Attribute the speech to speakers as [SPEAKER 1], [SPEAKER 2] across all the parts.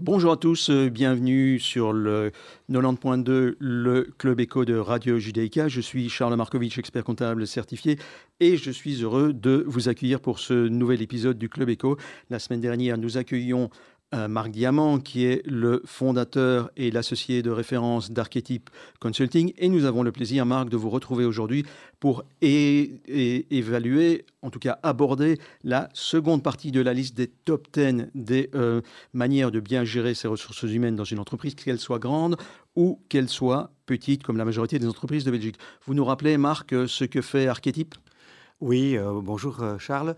[SPEAKER 1] Bonjour à tous, euh, bienvenue sur le 90.2, le Club Éco de Radio Judaïka. Je suis Charles Markovitch, expert comptable certifié, et je suis heureux de vous accueillir pour ce nouvel épisode du Club Éco. La semaine dernière, nous accueillions euh, Marc Diamant, qui est le fondateur et l'associé de référence d'Archetype Consulting. Et nous avons le plaisir, Marc, de vous retrouver aujourd'hui pour évaluer, en tout cas aborder la seconde partie de la liste des top 10 des euh, manières de bien gérer ses ressources humaines dans une entreprise, qu'elle soit grande ou qu'elle soit petite, comme la majorité des entreprises de Belgique. Vous nous rappelez, Marc, ce que fait Archetype
[SPEAKER 2] Oui, euh, bonjour Charles.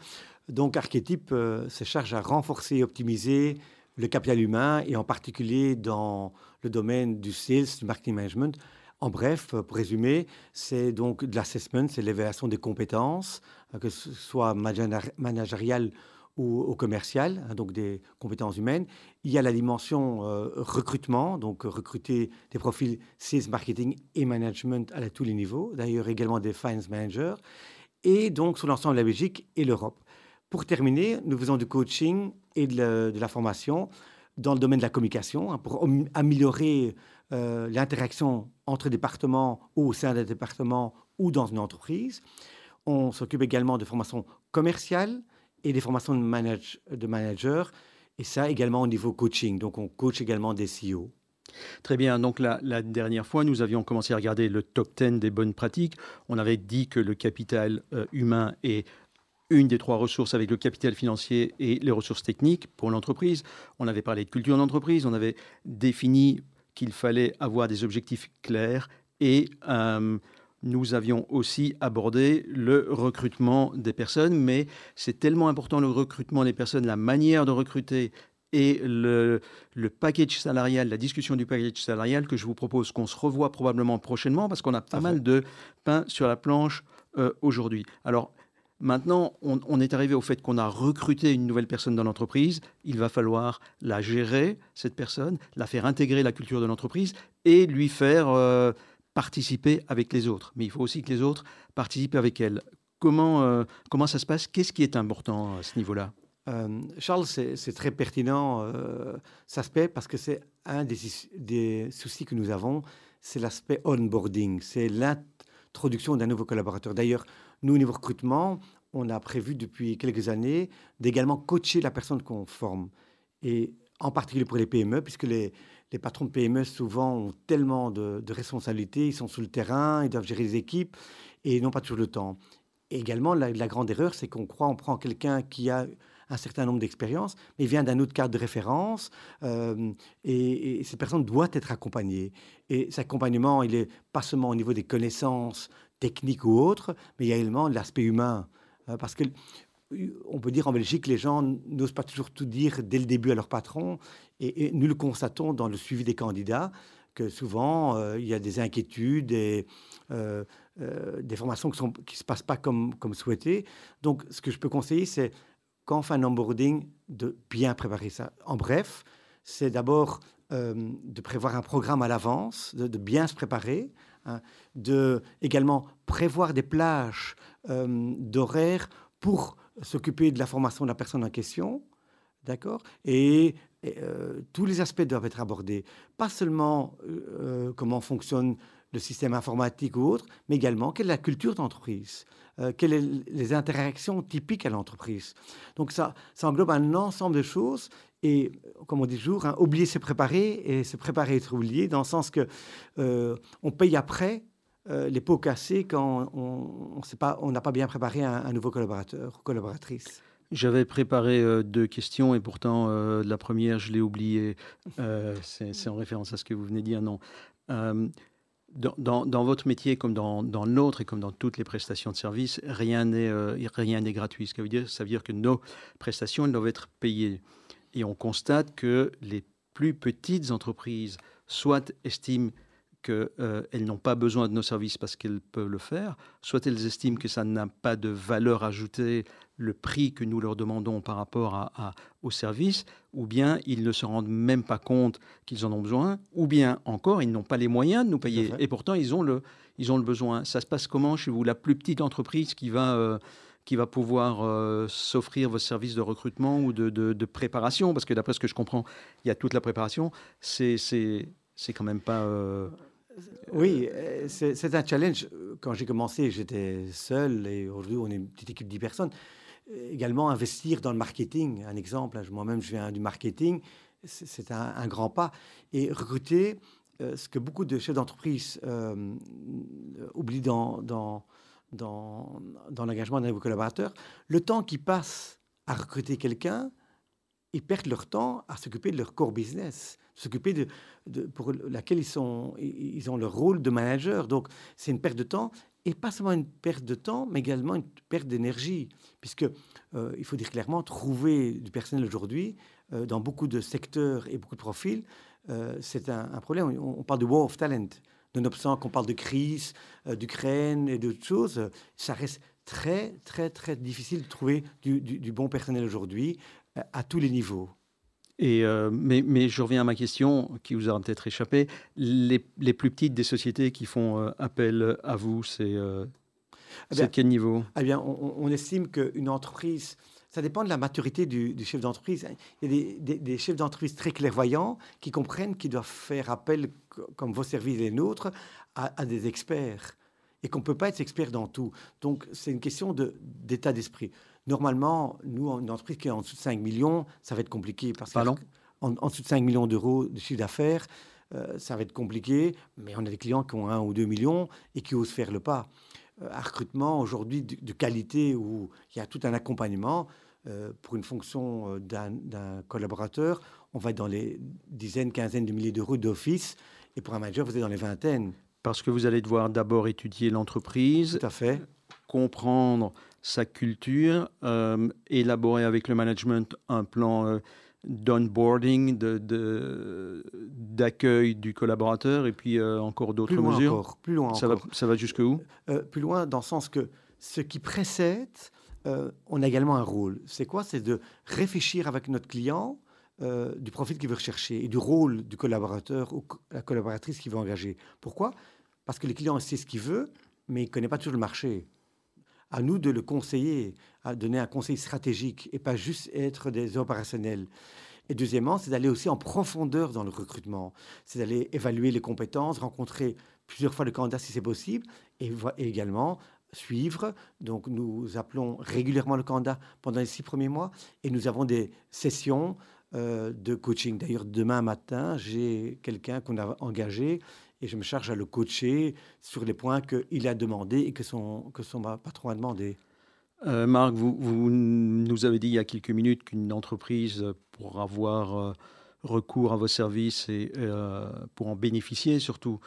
[SPEAKER 2] Donc Archetype se charge à renforcer et optimiser le capital humain et en particulier dans le domaine du sales, du marketing management. En bref, pour résumer, c'est donc de l'assessment, c'est l'évaluation des compétences, euh, que ce soit managériales ou, commerciales, hein, donc des compétences humaines. Il y a la dimension euh, recrutement, donc recruter des profils sales, marketing et management à tous les niveaux, d'ailleurs également des finance managers, et donc sur l'ensemble de la Belgique et l'Europe. Pour terminer, nous faisons du coaching et de la, formation dans le domaine de la communication hein, pour améliorer euh, l'interaction entre départements ou au sein d'un département ou dans une entreprise. On s'occupe également de formations commerciales et des formations de, manage, managers, et ça également au niveau coaching. Donc on coach également des CEO.
[SPEAKER 1] Très bien. Donc la, la, dernière fois, nous avions commencé à regarder le top 10 des bonnes pratiques. On avait dit que le capital euh, humain est une des trois ressources avec le capital financier et les ressources techniques pour l'entreprise. On avait parlé de culture d'entreprise, on avait défini qu'il fallait avoir des objectifs clairs et euh, nous avions aussi abordé le recrutement des personnes, mais c'est tellement important le recrutement des personnes, la manière de recruter et le, le, package salarial, la discussion du package salarial que je vous propose qu'on se revoie probablement prochainement parce qu'on a pas mal de pain sur la planche euh, aujourd'hui. Alors, Maintenant, on, est arrivé au fait qu'on a recruté une nouvelle personne dans l'entreprise. Il va falloir la gérer, cette personne, la faire intégrer la culture de l'entreprise et lui faire euh, participer avec les autres. Mais il faut aussi que les autres participent avec elle. Comment, euh, comment ça se passe? Qu'est-ce qui est important à ce niveau-là?
[SPEAKER 2] Euh, Charles, c'est très pertinent cet aspect parce que c'est un des, des, soucis que nous avons, c'est l'aspect onboarding, c'est l'introduction d'un nouveau collaborateur. D'ailleurs, nous, au niveau recrutement, on a prévu depuis quelques années d'également coacher la personne qu'on forme. Et en particulier pour les PME, puisque les, les patrons de PME souvent ont tellement de, responsabilités, ils sont sur le terrain, ils doivent gérer les équipes et n'ont pas toujours le temps. Également, la, grande erreur, c'est qu'on croit on prend quelqu'un qui a un certain nombre d'expériences, mais vient d'un autre cadre de référence, euh, et, et, cette personne doit être accompagnée. Et cet accompagnement, il est pas seulement au niveau des connaissances, technique ou autre, mais il y a également l'aspect humain. Hein, parce que on peut dire en Belgique, les gens n'osent pas toujours tout dire dès le début à leur patron, et, nous le constatons dans le suivi des candidats, que souvent euh, il y a des inquiétudes et euh, euh, des formations qui ne se passent pas comme, souhaité. Donc ce que je peux conseiller, c'est quand on fait un onboarding, de bien préparer ça. En bref, c'est d'abord de prévoir un programme à l'avance, de, bien se préparer, Hein, de également prévoir des plages euh, d'horaires pour s'occuper de la formation de la personne en question, d'accord Et, euh, tous les aspects doivent être abordés, pas seulement euh, comment fonctionne le système informatique ou autre, mais également quelle est la culture d'entreprise, quelles sont les interactions typiques à l'entreprise. Donc ça, ça englobe un ensemble de choses et, comme on dit toujours, hein, oublier c'est préparer et se préparer être oublié, dans le sens que euh, on paye après euh, les pots cassés quand on n'a pas, bien préparé un, nouveau collaborateur ou collaboratrice.
[SPEAKER 1] J'avais préparé euh, deux questions et pourtant la première, je l'ai oubliée. c'est en référence à ce que vous venez de dire, non. Dans, votre métier, comme dans, dans l'autre et comme dans toutes les prestations de services, rien n'est gratuit. Ce que veut dire, ça veut dire que nos prestations elles doivent être payées. Et on constate que les plus petites entreprises, soit estiment qu'elles euh, n'ont pas besoin de nos services parce qu'elles peuvent le faire, soit elles estiment que ça n'a pas de valeur ajoutée, le prix que nous leur demandons par rapport à, au service, ou bien ils ne se rendent même pas compte qu'ils en ont besoin, ou bien encore ils n'ont pas les moyens de nous payer, et pourtant ils ont, le, ils ont le besoin. Ça se passe comment chez vous? La plus petite entreprise qui va... Euh, qui va pouvoir euh, s'offrir vos services de recrutement ou de, de, préparation Parce que d'après ce que je comprends, il y a toute la préparation. C'est quand même pas... Euh,
[SPEAKER 2] oui, c'est un challenge. Quand j'ai commencé, j'étais seul et aujourd'hui, on est une petite équipe de 10 personnes. Également, investir dans le marketing. Un exemple, moi-même, je viens du marketing. C'est un, grand pas. Et recruter, ce que beaucoup de chefs d'entreprise oublient dans, dans dans, l'engagement d'un nouveau collaborateur, le temps qu'ils passent à recruter quelqu'un, ils perdent leur temps à s'occuper de leur core business, s'occuper de, de, pour laquelle ils, sont, ils ont leur rôle de manager. Donc, c'est une perte de temps, et pas seulement une perte de temps, mais également une perte d'énergie, puisque euh, il faut dire clairement, trouver du personnel aujourd'hui, euh, dans beaucoup de secteurs et beaucoup de profils, euh, c'est un, un, problème. On, on, parle de war of talent nonobstant qu'on parle de crise, euh, d'Ukraine et d'autres choses, ça reste très, très, très difficile de trouver du, bon personnel aujourd'hui euh, à tous les niveaux.
[SPEAKER 1] Et euh, mais, mais, je reviens à ma question qui vous aura peut-être échappé. Les, les, plus petites des sociétés qui font appel à vous, c'est eh quel niveau?
[SPEAKER 2] eh bien, on, on estime qu'une entreprise ça dépend de la maturité du, chef d'entreprise. Il y a des, chefs d'entreprise très clairvoyants qui comprennent qu'ils doivent faire appel, comme vos services et les nôtres, à, des experts. Et qu'on ne peut pas être expert dans tout. Donc, c'est une question d'état d'esprit. Normalement, nous, une entreprise qui est en dessous de 5 millions, ça va être compliqué. Parce en, dessous de 5 millions d'euros de chiffre d'affaires, euh, ça va être compliqué. Mais on a des clients qui ont 1 ou 2 millions et qui osent faire le pas. Euh, un recrutement aujourd'hui de, de, qualité où il y a tout un accompagnement, euh, pour une fonction euh, d'un collaborateur, on va être dans les dizaines, quinzaines de milliers d'euros d'office. Et pour un manager, vous êtes dans les vingtaines.
[SPEAKER 1] Parce que vous allez devoir d'abord étudier l'entreprise.
[SPEAKER 2] Tout à fait.
[SPEAKER 1] Comprendre sa culture, euh, élaborer avec le management un plan d'onboarding, d'accueil du collaborateur et puis encore d'autres mesures.
[SPEAKER 2] Encore, plus loin
[SPEAKER 1] ça Va, ça va jusque où?
[SPEAKER 2] Plus loin dans le sens que ce qui précède euh, on a également un rôle. C'est quoi? C'est de réfléchir avec notre client euh, du profil qu'il veut rechercher et du rôle du collaborateur ou la collaboratrice qu'il veut engager. Pourquoi? Parce que le client sait ce qu'il veut, mais il ne connaît pas toujours le marché. À nous de le conseiller, à donner un conseil stratégique et pas juste être des opérationnels. Et deuxièmement, c'est d'aller aussi en profondeur dans le recrutement. C'est d'aller évaluer les compétences, rencontrer plusieurs fois le candidat si c'est possible, et, et également suivre. Donc nous appelons régulièrement le candidat pendant les six premiers mois et nous avons des sessions euh, de coaching. D'ailleurs, demain matin, j'ai quelqu'un qu'on a engagé et je me charge à le coacher sur les points qu'il a demandé et que son, que son patron a demandé.
[SPEAKER 1] Euh, Marc, vous, vous, nous avez dit il y a quelques minutes qu'une entreprise, pour avoir euh, recours à vos services et pour en bénéficier surtout,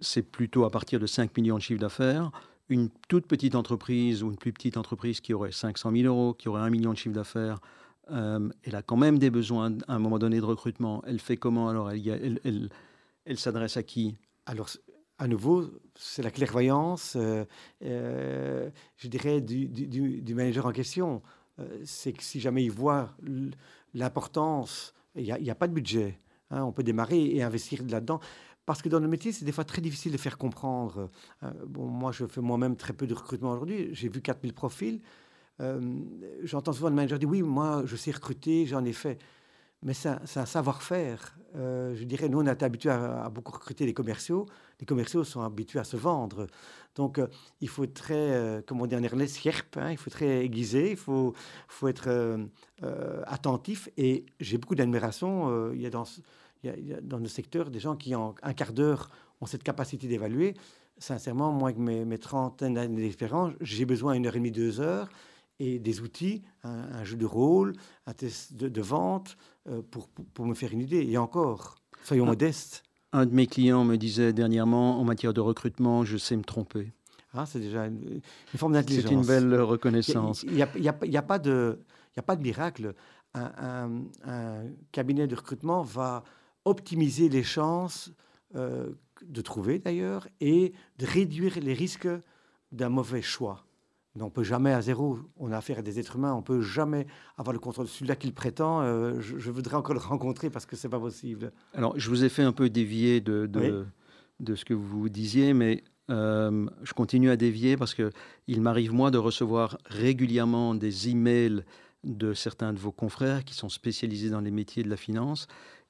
[SPEAKER 1] c'est plutôt à partir de 5 millions de chiffre d'affaires. Une toute petite entreprise ou une plus petite entreprise qui aurait 500 000 euros, qui aurait 1 million de chiffre d'affaires, euh, elle a quand même des besoins à un moment donné de recrutement. Elle fait comment alors? Elle, elle, s'adresse à qui?
[SPEAKER 2] Alors, à nouveau, c'est la clairvoyance, euh, euh, je dirais, du, manager en question. c'est que si jamais il voit l'importance, il n'y a, pas de budget. Hein, on peut démarrer et investir là-dedans. Parce que dans le métier, c'est des fois très difficile de faire comprendre. Euh, bon, moi, je fais moi-même très peu de recrutement aujourd'hui. J'ai vu 4000 profils. Euh, j'entends souvent le manager dire Oui, moi, je sais recruter, j'en ai fait. Mais c'est un, savoir-faire. Euh, je dirais, nous, on a été habitués à, beaucoup recruter les commerciaux. Les commerciaux sont habitués à se vendre. Donc, il faut très, comme on dit en néerlandais, scherp, hein, il faut très aiguisé, il faut, faut être attentif. Et j'ai beaucoup d'admiration. il y a dans il y, a, dans le secteur des gens qui, en un quart d'heure, ont cette capacité d'évaluer. Sincèrement, moi, avec mes, mes trentaines d'années d'expérience, j'ai besoin d'une heure et demie, deux heures, et des outils, un, jeu de rôle, un test de, vente, euh, pour, pour, me faire une idée. Et encore, soyons modestes.
[SPEAKER 1] Un de mes clients me disait dernièrement, en matière de recrutement, je sais me tromper.
[SPEAKER 2] Ah, c'est déjà une, forme d'intelligence.
[SPEAKER 1] C'est une belle reconnaissance.
[SPEAKER 2] Il n'y a, a, a, pas de, a pas de miracle. Un, un, un, cabinet de recrutement va optimiser les chances euh, de trouver d'ailleurs et de réduire les risques d'un mauvais choix. Mais on ne peut jamais à zéro. On a affaire à des êtres humains. On ne peut jamais avoir le contrôle. Celui-là qu'il prétend, euh, je, voudrais encore le rencontrer parce que c'est pas possible.
[SPEAKER 1] Alors, je vous ai fait un peu dévier de, de, de ce que vous disiez, mais je continue à dévier parce qu'il m'arrive, moi, de recevoir régulièrement des emails de certains de vos confrères qui sont spécialisés dans les métiers de la finance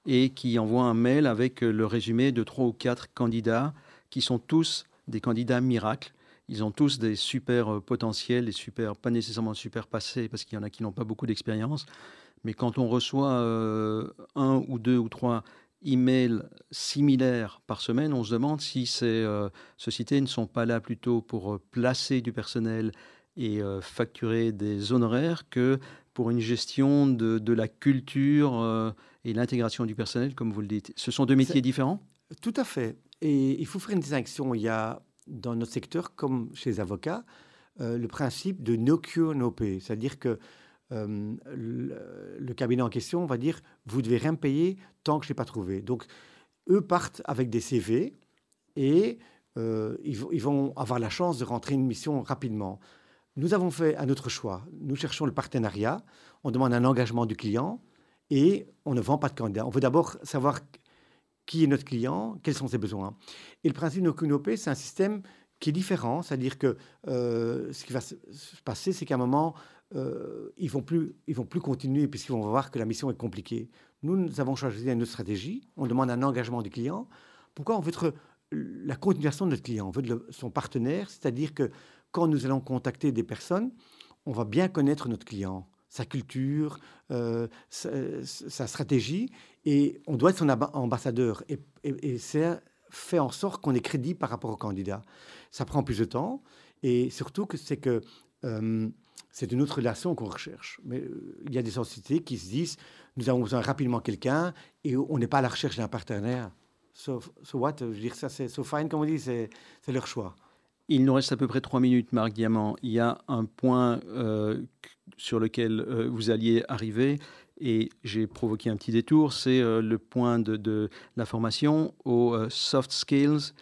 [SPEAKER 1] et qui envoient un mail avec le résumé de trois ou quatre candidats qui sont tous des candidats miracles. Ils ont tous des super potentiels, des super, pas nécessairement super passés, parce qu'il y en a qui n'ont pas beaucoup d'expérience. Mais quand on reçoit un ou deux ou trois emails similaires par semaine, on se demande si ces sociétés ne sont pas là plutôt pour placer du personnel et facturer des honoraires que pour une gestion de la culture et l'intégration du personnel, comme vous le dites. Ce sont deux métiers différents?
[SPEAKER 2] Tout à fait. Et il faut faire une distinction. Il y a dans notre secteur, comme chez les avocats, le principe de no cure, no pay. C'est-à-dire que euh, le, cabinet en question va dire vous devez rien me payer tant que je n'ai pas trouvé. Donc, eux partent avec des CV et euh, ils, vont avoir la chance de rentrer une mission rapidement. Nous avons fait un autre choix. Nous cherchons le partenariat. On demande un engagement du client et on ne vend pas de candidat. On veut d'abord savoir qui est notre client, quels sont ses besoins. Et le principe de Kunopé, c'est un système qui est différent, c'est-à-dire que euh, ce qui va se passer, c'est qu'à un moment, euh, ils vont vont plus continuer puisqu'ils vont voir que la mission est compliquée. Nous, nous avons choisi une stratégie. On demande un engagement du client. Pourquoi on veut être la continuation de notre client? On veut son partenaire, c'est-à-dire que quand nous allons contacter des personnes, on va bien connaître notre client, sa culture, euh, sa, stratégie, et on doit être son ambassadeur. Et, et, c'est fait en sorte qu'on est crédible par rapport au candidat. Ça prend plus de temps, et surtout que c'est que euh, c'est une autre relation qu'on recherche. Mais euh, il y a des sociétés qui se disent, nous avons besoin rapidement quelqu'un et on n'est pas à la recherche d'un partenaire. So, what? Je veux dire, ça c'est so fine, comme on dit, c'est leur choix.
[SPEAKER 1] Il nous reste à peu près trois minutes, Marc Diamant. Il y a un point euh, sur lequel euh, vous alliez arriver et j'ai provoqué un petit détour, c'est le point de, de, la formation aux soft skills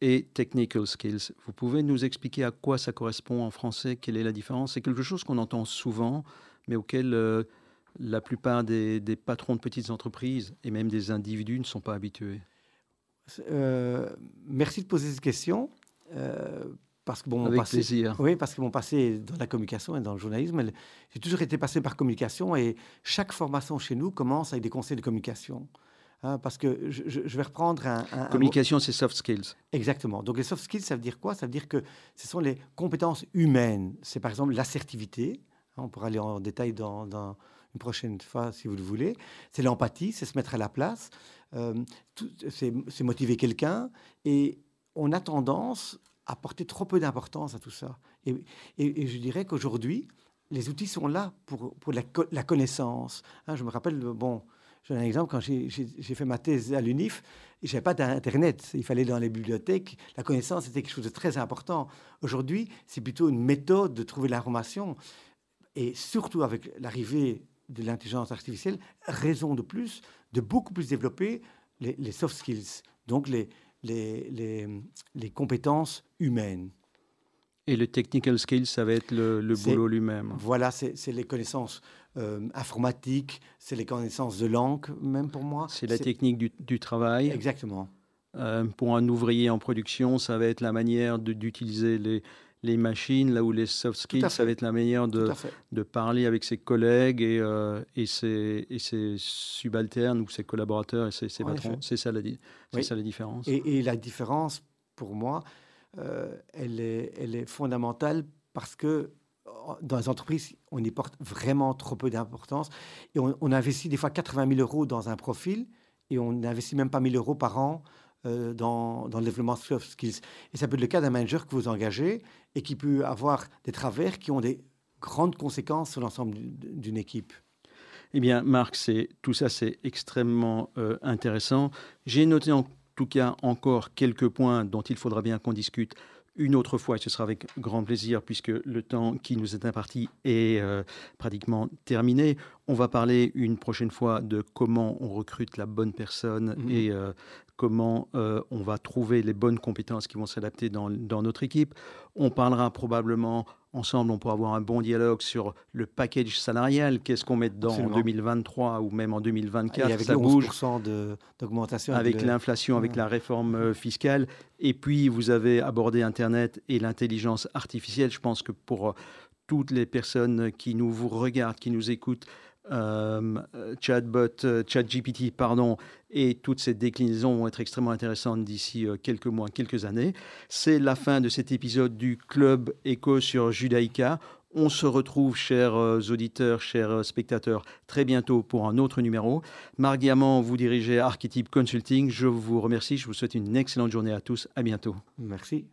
[SPEAKER 1] et technical skills. Vous pouvez nous expliquer à quoi ça correspond en français, quelle est la différence? C'est quelque chose qu'on entend souvent, mais auquel euh, la plupart des, patrons de petites entreprises et même des individus ne sont pas habitués.
[SPEAKER 2] Euh, merci de poser cette question. Euh, parce que bon,
[SPEAKER 1] Avec plaisir.
[SPEAKER 2] Oui, parce que mon passé dans la communication et dans le journalisme, j'ai toujours été passé par communication et chaque formation chez nous commence avec des conseils de communication. Hein, parce que je, vais reprendre un...
[SPEAKER 1] Communication, c'est soft skills.
[SPEAKER 2] Exactement. Donc les soft skills, ça veut dire quoi? Ça veut dire que ce sont les compétences humaines. C'est par exemple l'assertivité. Hein, on pourra aller en détail dans, une prochaine fois si vous le voulez. C'est l'empathie, c'est se mettre à la place. Euh, c'est motiver quelqu'un. Et on a tendance à porter trop peu d'importance à tout ça. Et, je dirais qu'aujourd'hui, les outils sont là pour, pour la, connaissance. Hein, je me rappelle, bon, donne un exemple, quand j'ai fait ma thèse à l'UNIF, je n'avais pas d'Internet. Il fallait dans les bibliothèques. La connaissance était quelque chose de très important. Aujourd'hui, c'est plutôt une méthode de trouver l'information. Et surtout avec l'arrivée de l'intelligence artificielle, raison de plus de beaucoup plus développer les, soft skills, donc les, les, les, les compétences humaines.
[SPEAKER 1] Et le technical skills, ça va être le, le boulot lui-même.
[SPEAKER 2] Voilà, c'est les connaissances euh, informatique, c'est les connaissances de langue, même pour moi.
[SPEAKER 1] C'est la technique du, travail.
[SPEAKER 2] Exactement.
[SPEAKER 1] Euh, pour un ouvrier en production, ça va être la manière d'utiliser les, les machines, là où les soft skills, ça va être la manière de, de parler avec ses collègues et, euh, et, ses, et, ses, subalternes ou ses collaborateurs et ses, ses patrons. C'est ça, la, ça la différence.
[SPEAKER 2] Et, et, la différence, pour moi, elle, est, elle est fondamentale parce que dans les entreprises, on y porte vraiment trop peu d'importance. Et on, investit des fois 80 000 euros dans un profil et on n'investit même pas 1 000 euros par an euh, dans, le développement soft skills. Et ça peut être le cas d'un manager que vous engagez et qui peut avoir des travers qui ont des grandes conséquences sur l'ensemble d'une équipe.
[SPEAKER 1] Eh bien, Marc, tout ça, c'est extrêmement euh, intéressant. J'ai noté en tout cas encore quelques points dont il faudra bien qu'on discute une autre fois, et ce sera avec grand plaisir, puisque le temps qui nous est imparti est euh, pratiquement terminé. On va parler une prochaine fois de comment on recrute la bonne personne
[SPEAKER 2] Mhm.
[SPEAKER 1] et euh, comment euh, on va trouver les bonnes compétences qui vont s'adapter dans, dans notre équipe. On parlera probablement ensemble, on pourra avoir un bon dialogue sur le package salarial. Qu'est-ce qu'on met dedans en
[SPEAKER 2] Absolument.
[SPEAKER 1] 2023 ou même en
[SPEAKER 2] Et
[SPEAKER 1] 2024
[SPEAKER 2] avec
[SPEAKER 1] Ça
[SPEAKER 2] le
[SPEAKER 1] bouge
[SPEAKER 2] 11% de- d'augmentation.
[SPEAKER 1] avec l'inflation, avec la réforme euh, fiscale. Et puis, vous avez abordé Internet et l'intelligence artificielle. Je pense que pour toutes les personnes qui nous vous regardent, qui nous écoutent, chatbot, euh, ChatGPT, pardon, et toutes ces déclinaisons vont être extrêmement intéressantes d'ici euh, quelques mois, quelques années. C'est la fin de cet épisode du Club Echo sur Judaïka. On se retrouve, chers euh, auditeurs, chers euh, spectateurs, très bientôt pour un autre numéro. Marc Diamant, vous dirigez Archetype Consulting. Je vous remercie. Je vous souhaite une excellente journée à tous. À bientôt.
[SPEAKER 2] Merci.